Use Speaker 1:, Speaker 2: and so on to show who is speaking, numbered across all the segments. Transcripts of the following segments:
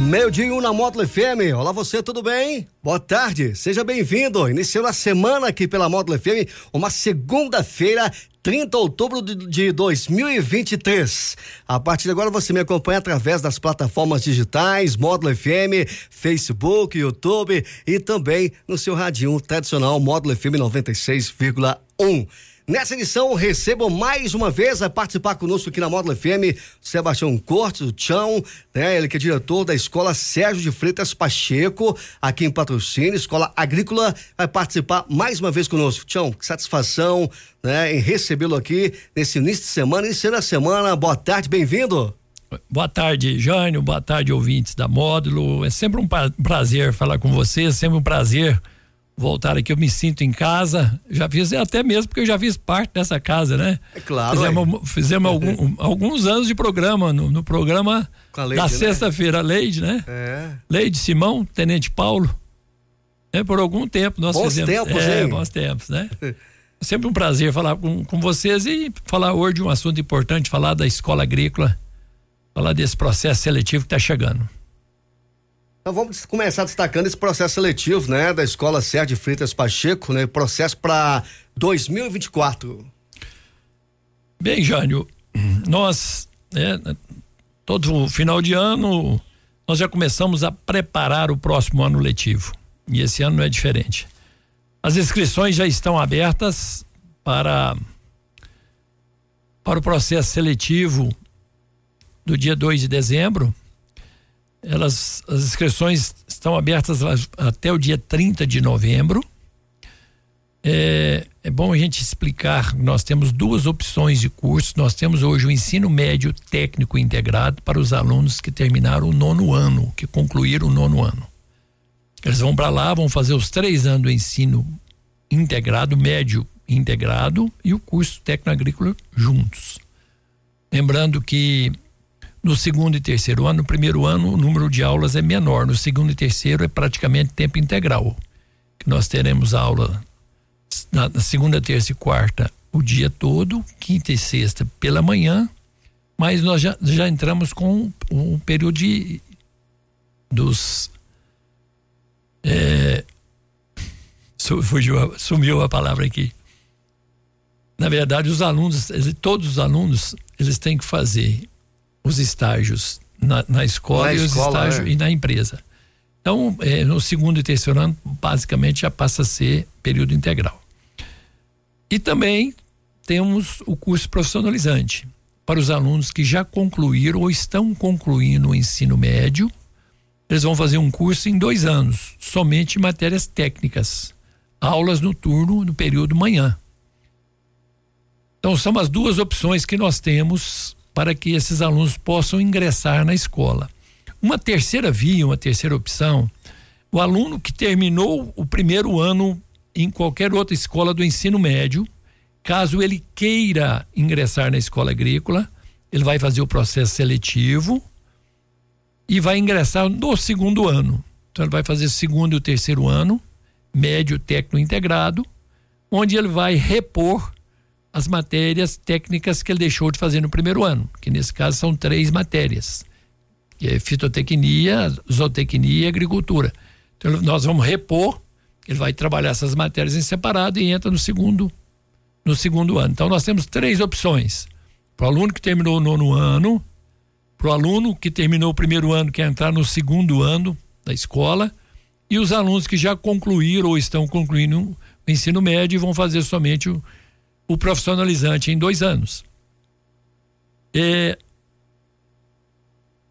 Speaker 1: Meio dia um na Módulo FM. Olá você, tudo bem? Boa tarde, seja bem-vindo. Iniciando a semana aqui pela Módulo FM, uma segunda-feira, 30 de outubro de 2023. A partir de agora você me acompanha através das plataformas digitais, Módulo FM, Facebook, YouTube e também no seu radinho tradicional Módulo FM 96,1. Nessa edição, recebo mais uma vez a participar conosco aqui na Módulo FM, Sebastião Cortes, o Tchão, né? Ele que é diretor da Escola Sérgio de Freitas Pacheco, aqui em Patrocínio, Escola Agrícola, vai participar mais uma vez conosco. Tchão, que satisfação, né? Em recebê-lo aqui nesse início de semana, iniciando a semana. Boa tarde, bem-vindo.
Speaker 2: Boa tarde, Jânio. Boa tarde, ouvintes da Módulo. É sempre um prazer falar com vocês, é sempre um prazer voltar aqui, eu me sinto em casa. Já fiz, até mesmo porque eu já fiz parte dessa casa, né?
Speaker 1: É claro.
Speaker 2: Fizemos, fizemos algum, alguns anos de programa, no, no programa Leide, da né? sexta-feira, Leide, né? É. Leide Simão, Tenente Paulo. É, por algum tempo nós
Speaker 1: bons
Speaker 2: fizemos.
Speaker 1: Tempos, é,
Speaker 2: hein? bons tempos, né? Sempre um prazer falar com, com vocês e falar hoje de um assunto importante, falar da escola agrícola, falar desse processo seletivo que está chegando.
Speaker 1: Então vamos começar destacando esse processo seletivo, né, da Escola Sérgio Freitas Pacheco, né, processo para 2024.
Speaker 2: Bem, Jânio, nós, né, todo final de ano, nós já começamos a preparar o próximo ano letivo. E esse ano não é diferente. As inscrições já estão abertas para para o processo seletivo do dia 2 de dezembro elas, as inscrições estão abertas até o dia 30 de novembro. É, é, bom a gente explicar. Nós temos duas opções de curso. Nós temos hoje o ensino médio técnico integrado para os alunos que terminaram o nono ano, que concluíram o nono ano. Eles vão para lá, vão fazer os três anos do ensino integrado, médio integrado e o curso técnico agrícola juntos. Lembrando que no segundo e terceiro ano, no primeiro ano, o número de aulas é menor. No segundo e terceiro é praticamente tempo integral. Nós teremos aula na, segunda, terça e quarta o dia todo, quinta e sexta pela manhã, mas nós já, já entramos com o um período de dos é, fugiu, sumiu a palavra aqui. Na verdade, os alunos, todos os alunos, eles têm que fazer os estágios na, na escola, na e, escola estágios, é. e na empresa. Então, é, no segundo e terceiro ano, basicamente já passa a ser período integral. E também temos o curso profissionalizante para os alunos que já concluíram ou estão concluindo o ensino médio. Eles vão fazer um curso em dois anos, somente matérias técnicas, aulas no turno no período manhã. Então, são as duas opções que nós temos para que esses alunos possam ingressar na escola. Uma terceira via, uma terceira opção, o aluno que terminou o primeiro ano em qualquer outra escola do ensino médio, caso ele queira ingressar na escola agrícola, ele vai fazer o processo seletivo e vai ingressar no segundo ano. Então ele vai fazer o segundo e o terceiro ano, médio técnico integrado, onde ele vai repor as matérias técnicas que ele deixou de fazer no primeiro ano, que nesse caso são três matérias, que é fitotecnia, zootecnia e agricultura. Então nós vamos repor, ele vai trabalhar essas matérias em separado e entra no segundo no segundo ano. Então nós temos três opções. Para o aluno que terminou o nono ano, para o aluno que terminou o primeiro ano, quer entrar no segundo ano da escola, e os alunos que já concluíram ou estão concluindo o ensino médio e vão fazer somente o o profissionalizante em dois anos.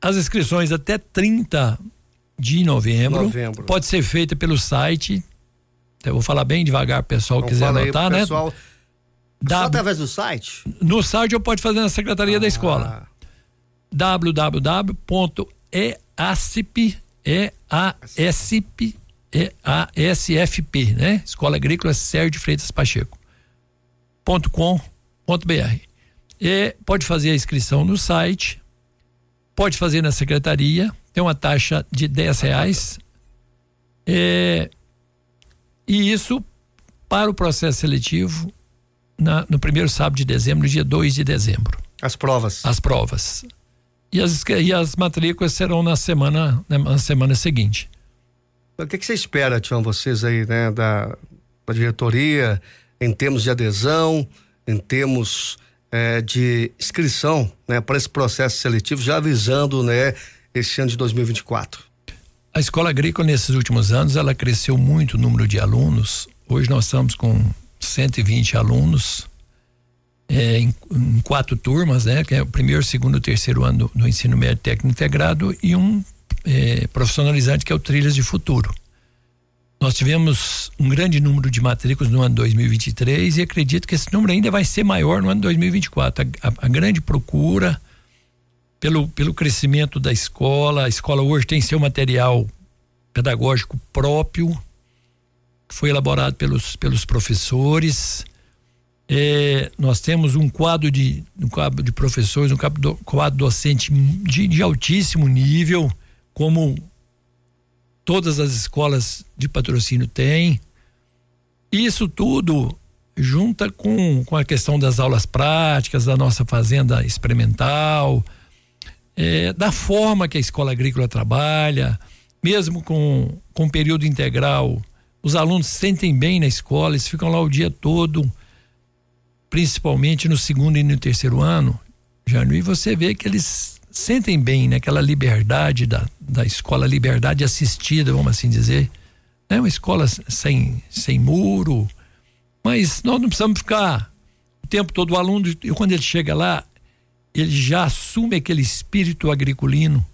Speaker 2: as inscrições até 30 de novembro, novembro. pode ser feita pelo site. Eu vou falar bem devagar, pessoal então, quiser anotar, né? Pessoal,
Speaker 1: w... Só através do site?
Speaker 2: No site eu pode fazer na secretaria ah. da escola. www.easp é a SFP, né? Escola Agrícola Sérgio Freitas Pacheco. Ponto com, ponto br. E pode fazer a inscrição no site, pode fazer na secretaria, tem uma taxa de 10 reais. É, e isso para o processo seletivo na, no primeiro sábado de dezembro, dia 2 de dezembro.
Speaker 1: As provas.
Speaker 2: As provas. E as, e as matrículas serão na semana, na semana seguinte.
Speaker 1: O que, que você espera, Tião, vocês aí, né, da, da diretoria, em termos de adesão, em termos eh, de inscrição, né, para esse processo seletivo, já avisando, né, esse ano de 2024?
Speaker 2: A escola agrícola, nesses últimos anos, ela cresceu muito o número de alunos. Hoje nós estamos com 120 alunos é, em, em, quatro turmas, né? Que é o primeiro, segundo terceiro ano do, do ensino médio técnico integrado e um é, profissionalizante que é o Trilhas de Futuro. Nós tivemos um grande número de matrículas no ano 2023 e acredito que esse número ainda vai ser maior no ano 2024. A, a, a grande procura pelo, pelo crescimento da escola, a escola hoje tem seu material pedagógico próprio, que foi elaborado pelos, pelos professores é, nós temos um quadro de um quadro de professores, um quadro, quadro docente de, de, altíssimo nível, como todas as escolas de patrocínio têm. Isso tudo junta com, com a questão das aulas práticas, da nossa fazenda experimental, é, da forma que a escola agrícola trabalha, mesmo com, com período integral, os alunos se sentem bem na escola, eles ficam lá o dia todo principalmente no segundo e no terceiro ano, Januí, você vê que eles sentem bem naquela né? liberdade da, da escola, liberdade assistida, vamos assim dizer. É uma escola sem, sem muro, mas nós não precisamos ficar o tempo todo o aluno, e quando ele chega lá, ele já assume aquele espírito agriculino,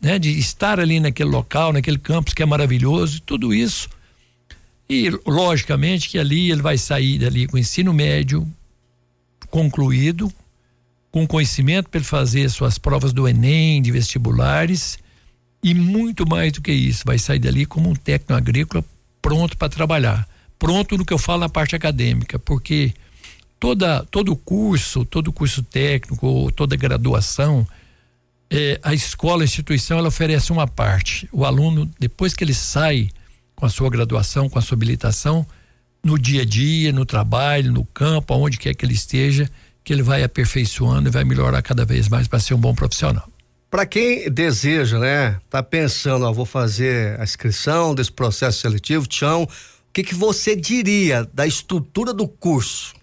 Speaker 2: né, de estar ali naquele local, naquele campus que é maravilhoso, tudo isso. E logicamente que ali ele vai sair dali com ensino médio, concluído, com conhecimento para ele fazer suas provas do Enem, de vestibulares e muito mais do que isso, vai sair dali como um técnico agrícola pronto para trabalhar. Pronto no que eu falo na parte acadêmica, porque toda todo curso, todo curso técnico, toda graduação, é, a escola, a instituição, ela oferece uma parte. O aluno, depois que ele sai com a sua graduação, com a sua habilitação, no dia a dia, no trabalho, no campo, aonde quer que ele esteja, que ele vai aperfeiçoando e vai melhorar cada vez mais para ser um bom profissional.
Speaker 1: Para quem deseja, né, tá pensando, ó, vou fazer a inscrição desse processo seletivo, Tião, o que que você diria da estrutura do curso?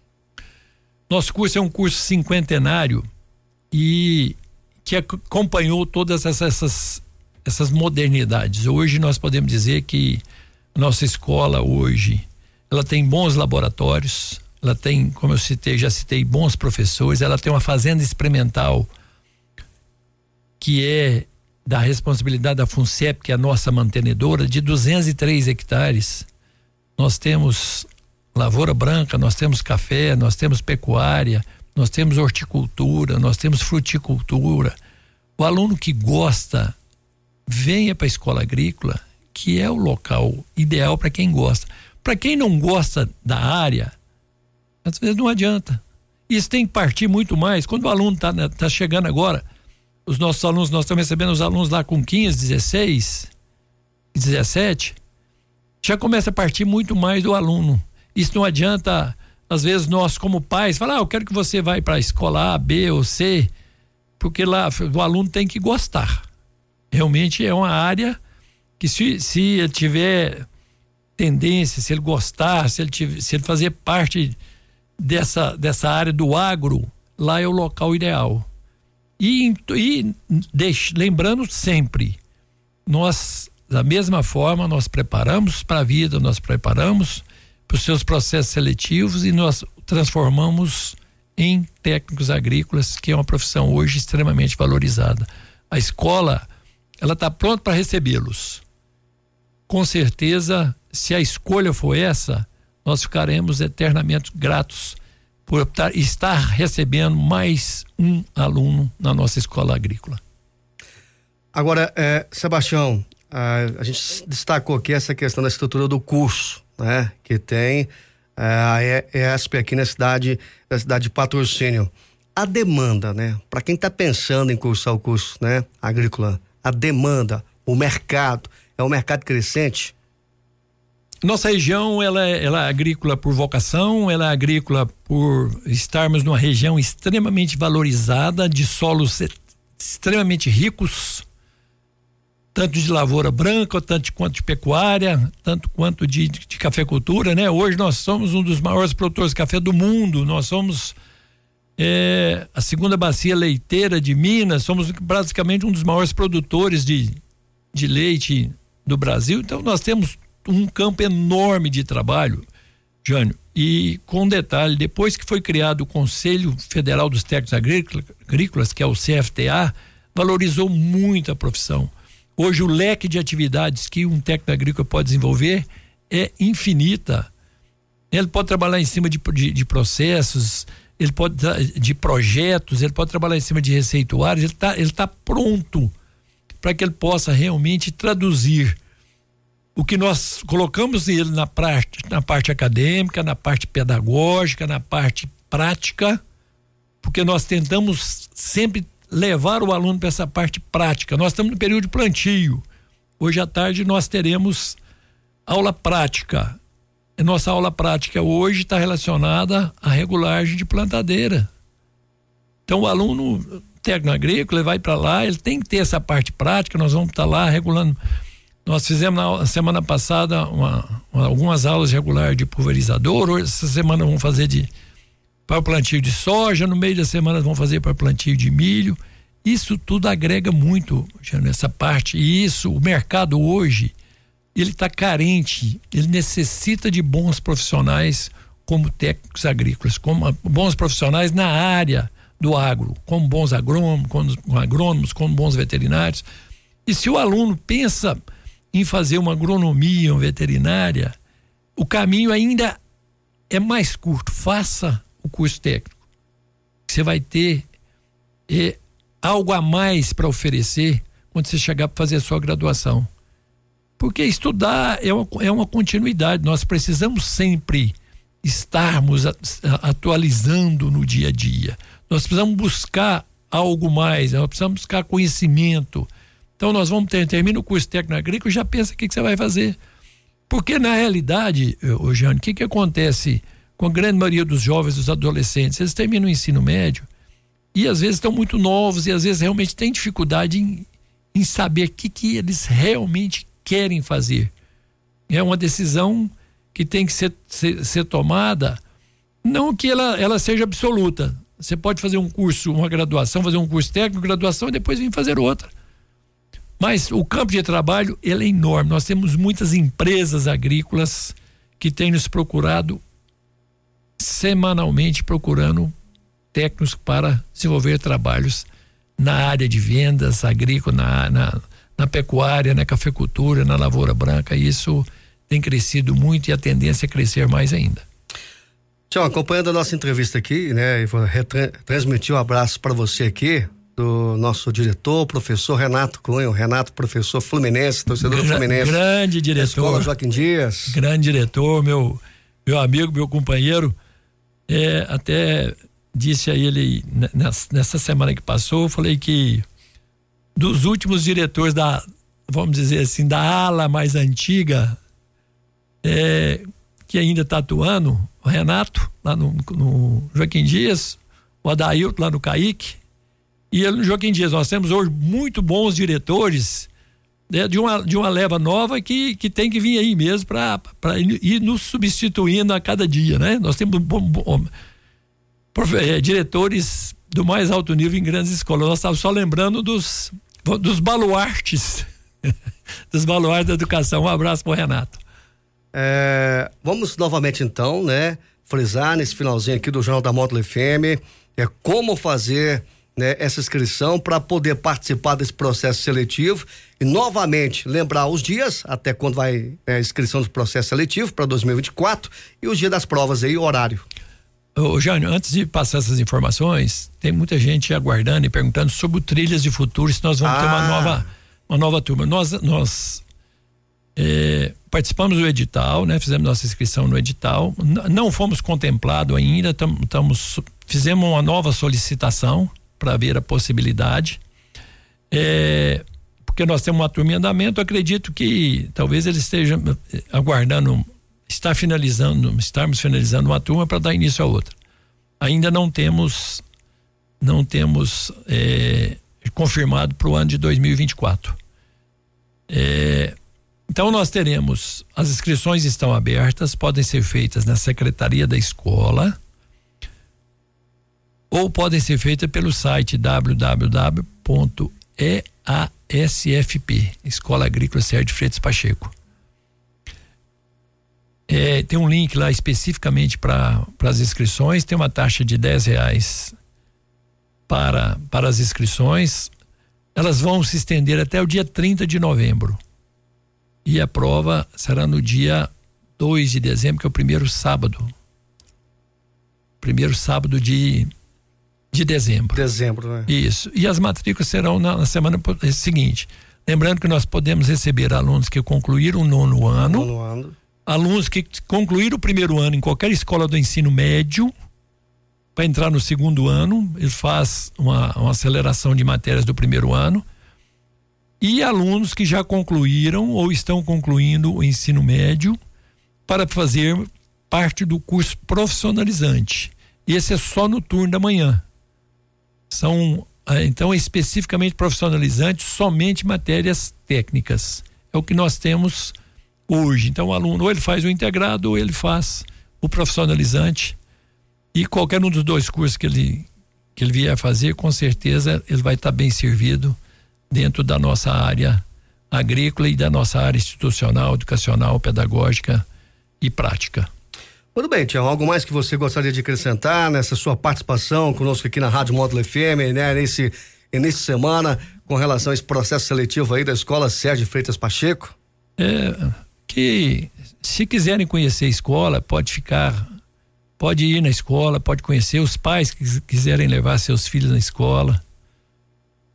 Speaker 2: Nosso curso é um curso cinquentenário e que acompanhou todas essas, essas modernidades. Hoje nós podemos dizer que nossa escola hoje ela tem bons laboratórios, ela tem, como eu citei, já citei, bons professores, ela tem uma fazenda experimental que é da responsabilidade da FUNCEP, que é a nossa mantenedora, de 203 hectares. Nós temos lavoura branca, nós temos café, nós temos pecuária, nós temos horticultura, nós temos fruticultura. O aluno que gosta, venha para a escola agrícola, que é o local ideal para quem gosta. Para quem não gosta da área, às vezes não adianta. Isso tem que partir muito mais. Quando o aluno está né, tá chegando agora, os nossos alunos, nós estamos recebendo os alunos lá com 15, 16, 17, já começa a partir muito mais do aluno. Isso não adianta, às vezes, nós, como pais, falar, ah, eu quero que você vá para a escola A, B ou C, porque lá o aluno tem que gostar. Realmente é uma área que se, se ele tiver tendência, se ele gostar, se ele, tiver, se ele fazer parte dessa, dessa área do agro, lá é o local ideal. E, e deixe, lembrando sempre, nós, da mesma forma, nós preparamos para a vida, nós preparamos para os seus processos seletivos e nós transformamos em técnicos agrícolas, que é uma profissão hoje extremamente valorizada. A escola, ela está pronta para recebê-los. Com certeza, se a escolha for essa, nós ficaremos eternamente gratos por estar recebendo mais um aluno na nossa escola agrícola.
Speaker 1: Agora, é, Sebastião, a, a gente destacou aqui essa questão da estrutura do curso, né? Que tem é, a ESP aqui na cidade, na cidade de patrocínio. A demanda, né? Para quem está pensando em cursar o curso, né? Agrícola, a demanda, o mercado, é um mercado crescente?
Speaker 2: Nossa região ela é, ela é agrícola por vocação, ela é agrícola por estarmos numa região extremamente valorizada, de solos extremamente ricos, tanto de lavoura branca, tanto quanto de pecuária, tanto quanto de, de, de cafeicultura, né? Hoje nós somos um dos maiores produtores de café do mundo, nós somos é, a segunda bacia leiteira de Minas, somos basicamente um dos maiores produtores de, de leite do Brasil, então nós temos um campo enorme de trabalho, Jânio. E com detalhe, depois que foi criado o Conselho Federal dos Técnicos Agrícolas, que é o CFTA, valorizou muito a profissão. Hoje o leque de atividades que um técnico agrícola pode desenvolver é infinita. Ele pode trabalhar em cima de, de, de processos, ele pode de projetos, ele pode trabalhar em cima de receituários, ele está ele tá pronto para que ele possa realmente traduzir o que nós colocamos ele na parte, na parte acadêmica, na parte pedagógica, na parte prática, porque nós tentamos sempre levar o aluno para essa parte prática. Nós estamos no período de plantio. Hoje à tarde nós teremos aula prática. A nossa aula prática hoje está relacionada à regulagem de plantadeira. Então o aluno técnico agrícola vai para lá, ele tem que ter essa parte prática, nós vamos estar tá lá regulando nós fizemos na semana passada uma, uma, algumas aulas regulares de pulverizador. Hoje, essa semana vamos fazer de para plantio de soja. No meio da semana vamos fazer para plantio de milho. Isso tudo agrega muito nessa parte. E isso, o mercado hoje, ele está carente. Ele necessita de bons profissionais como técnicos agrícolas, como bons profissionais na área do agro, como bons agrônomos, como agrônomos, como bons veterinários. E se o aluno pensa em fazer uma agronomia, uma veterinária, o caminho ainda é mais curto. Faça o curso técnico. Você vai ter é, algo a mais para oferecer quando você chegar para fazer a sua graduação. Porque estudar é uma, é uma continuidade. Nós precisamos sempre estarmos atualizando no dia a dia. Nós precisamos buscar algo mais, nós precisamos buscar conhecimento, então nós vamos ter, termina o curso técnico agrícola e já pensa o que, que, você vai fazer. Porque na realidade, ô Jane, o que, que acontece com a grande maioria dos jovens, dos adolescentes? Eles terminam o ensino médio e às vezes estão muito novos e às vezes realmente têm dificuldade em, em saber o que, que eles realmente querem fazer. É uma decisão que tem que ser, ser, ser tomada, não que ela, ela seja absoluta. Você pode fazer um curso, uma graduação, fazer um curso técnico, graduação e depois vir fazer outra. Mas o campo de trabalho ele é enorme. Nós temos muitas empresas agrícolas que têm nos procurado semanalmente procurando técnicos para desenvolver trabalhos na área de vendas agrícola, na, na, na pecuária, na cafeicultura, na lavoura branca. Isso tem crescido muito e a tendência é crescer mais ainda.
Speaker 1: Tchau, acompanhando a nossa entrevista aqui, né, e transmitir um abraço para você aqui, do nosso diretor, professor Renato Cunha, Renato, professor Fluminense, torcedor Gra Fluminense.
Speaker 2: Grande diretor.
Speaker 1: Escola Joaquim Dias.
Speaker 2: Grande diretor, meu, meu amigo, meu companheiro. É, até disse a ele nessa semana que passou, eu falei que dos últimos diretores da, vamos dizer assim, da ala mais antiga, é, que ainda está atuando, o Renato, lá no, no Joaquim Dias, o Adailton lá no Caíque, e ele Joaquim Dias. Nós temos hoje muito bons diretores né, de, uma, de uma leva nova que, que tem que vir aí mesmo para ir nos substituindo a cada dia, né? Nós temos bom, bom, é, diretores do mais alto nível em grandes escolas. Nós estávamos só lembrando dos, dos baluartes, dos baluartes da educação. Um abraço para o Renato.
Speaker 1: É, vamos novamente então, né? Frisar nesse finalzinho aqui do Jornal da Módulo FM é como fazer né, essa inscrição para poder participar desse processo seletivo e novamente lembrar os dias até quando vai é, a inscrição do processo seletivo para 2024 e os dias das provas aí, horário.
Speaker 2: Ô, Jânio, antes de passar essas informações, tem muita gente aguardando e perguntando sobre o Trilhas de Futuro, se nós vamos ah. ter uma ah. nova uma nova turma. Nós, nós é, participamos do edital, né? Fizemos nossa inscrição no edital. Não fomos contemplados ainda, estamos fizemos uma nova solicitação para ver a possibilidade. É, porque nós temos uma turma em andamento, acredito que talvez ele esteja eh, aguardando, está finalizando, estarmos finalizando uma turma para dar início a outra. Ainda não temos, não temos é, confirmado para o ano de 2024. É, então nós teremos, as inscrições estão abertas, podem ser feitas na secretaria da escola ou podem ser feitas pelo site www.easfp, Escola Agrícola Sérgio Freitas Pacheco. É, tem um link lá especificamente para as inscrições, tem uma taxa de dez reais para, para as inscrições. Elas vão se estender até o dia 30 de novembro. E a prova será no dia 2 de dezembro, que é o primeiro sábado. Primeiro sábado de, de dezembro.
Speaker 1: Dezembro, né?
Speaker 2: Isso. E as matrículas serão na, na semana seguinte. Lembrando que nós podemos receber alunos que concluíram o nono ano, nono ano, alunos que concluíram o primeiro ano em qualquer escola do ensino médio, para entrar no segundo ano, ele faz uma, uma aceleração de matérias do primeiro ano e alunos que já concluíram ou estão concluindo o ensino médio para fazer parte do curso profissionalizante. Esse é só no turno da manhã. São ah, então especificamente profissionalizante, somente matérias técnicas. É o que nós temos hoje. Então o aluno ou ele faz o integrado ou ele faz o profissionalizante. E qualquer um dos dois cursos que ele que ele vier fazer, com certeza ele vai estar bem servido dentro da nossa área agrícola e da nossa área institucional, educacional, pedagógica e prática.
Speaker 1: Muito bem, Tião, algo mais que você gostaria de acrescentar nessa sua participação conosco aqui na Rádio Módulo FM, né, nesse início de semana, com relação a esse processo seletivo aí da Escola Sérgio Freitas Pacheco?
Speaker 2: É, que se quiserem conhecer a escola, pode ficar, pode ir na escola, pode conhecer os pais que quiserem levar seus filhos na escola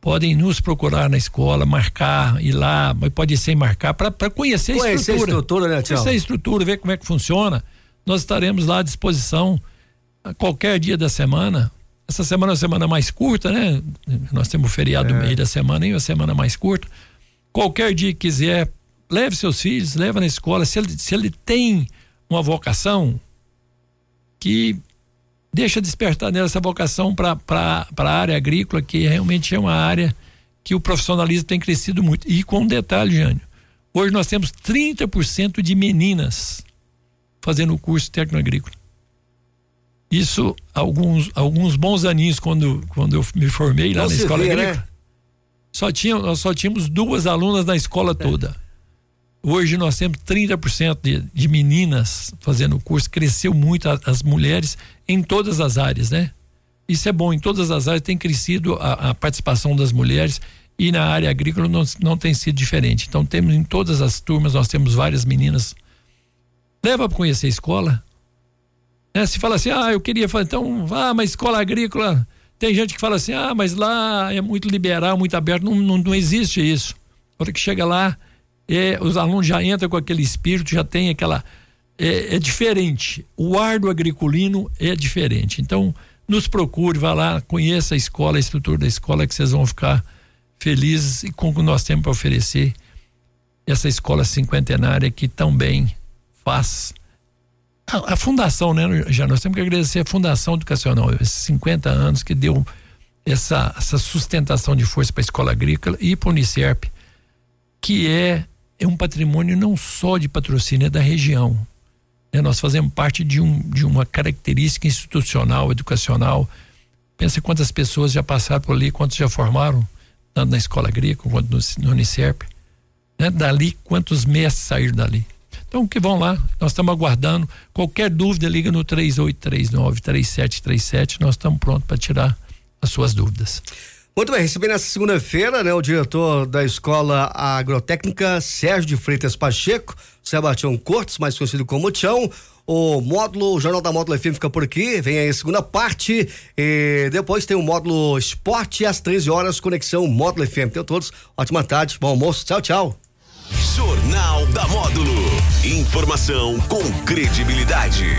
Speaker 2: podem nos procurar na escola, marcar, ir lá, mas pode ser marcar para conhecer, conhecer a estrutura.
Speaker 1: a estrutura, né,
Speaker 2: Conhecer a estrutura, ver como é que funciona. Nós estaremos lá à disposição a qualquer dia da semana. Essa semana é uma semana mais curta, né? Nós temos o feriado é. no meio da semana e uma semana mais curta. Qualquer dia que quiser, leve seus filhos, leva na escola. Se ele, se ele tem uma vocação, que deixa despertar nela essa vocação para a área agrícola, que realmente é uma área que o profissionalismo tem crescido muito. E com um detalhe, Jânio, hoje nós temos 30% de meninas fazendo o curso técnico agrícola. Isso alguns alguns bons aninhos quando quando eu me formei lá Não na escola vê, agrícola. Né? Só tinha, nós só tínhamos duas alunas na escola é. toda. Hoje nós temos 30% de, de meninas fazendo o curso, cresceu muito a, as mulheres em todas as áreas, né? Isso é bom, em todas as áreas tem crescido a, a participação das mulheres e na área agrícola não, não tem sido diferente. Então temos em todas as turmas, nós temos várias meninas. Leva para conhecer a escola. Né? Se fala assim, ah, eu queria fazer, então, ah, mas escola agrícola, tem gente que fala assim, ah, mas lá é muito liberal, muito aberto, não, não, não existe isso. A hora que chega lá, é, os alunos já entram com aquele espírito, já tem aquela. É, é, diferente. O ar do agriculino é diferente. Então, nos procure, vá lá, conheça a escola, a estrutura da escola, que vocês vão ficar felizes e com o que nós temos para oferecer. Essa escola cinquentenária que também faz. A, a, fundação, né? Já nós temos que agradecer a Fundação Educacional, esses 50 anos que deu essa, essa sustentação de força para a escola agrícola e para o Unicerp, que é é um patrimônio não só de patrocínio, é da região. É, nós fazemos parte de, um, de uma característica institucional, educacional. Pensa quantas pessoas já passaram por ali, quantos já formaram, tanto na escola agrícola quanto no, no Unicerp. Né? Dali, quantos mestres saíram dali. Então, que vão lá, nós estamos aguardando. Qualquer dúvida, liga no 3839-3737. Nós estamos prontos para tirar as suas dúvidas.
Speaker 1: Muito bem, recebi nessa segunda-feira, né, o diretor da Escola Agrotécnica, Sérgio de Freitas Pacheco, Sebastião Cortes, mais conhecido como Tião, O módulo o Jornal da Módulo FM fica por aqui. Vem aí a segunda parte. E depois tem o módulo Esporte às 13 horas, conexão Módulo FM. Tenham todos ótima tarde, bom almoço. Tchau, tchau.
Speaker 3: Jornal da Módulo. Informação com credibilidade.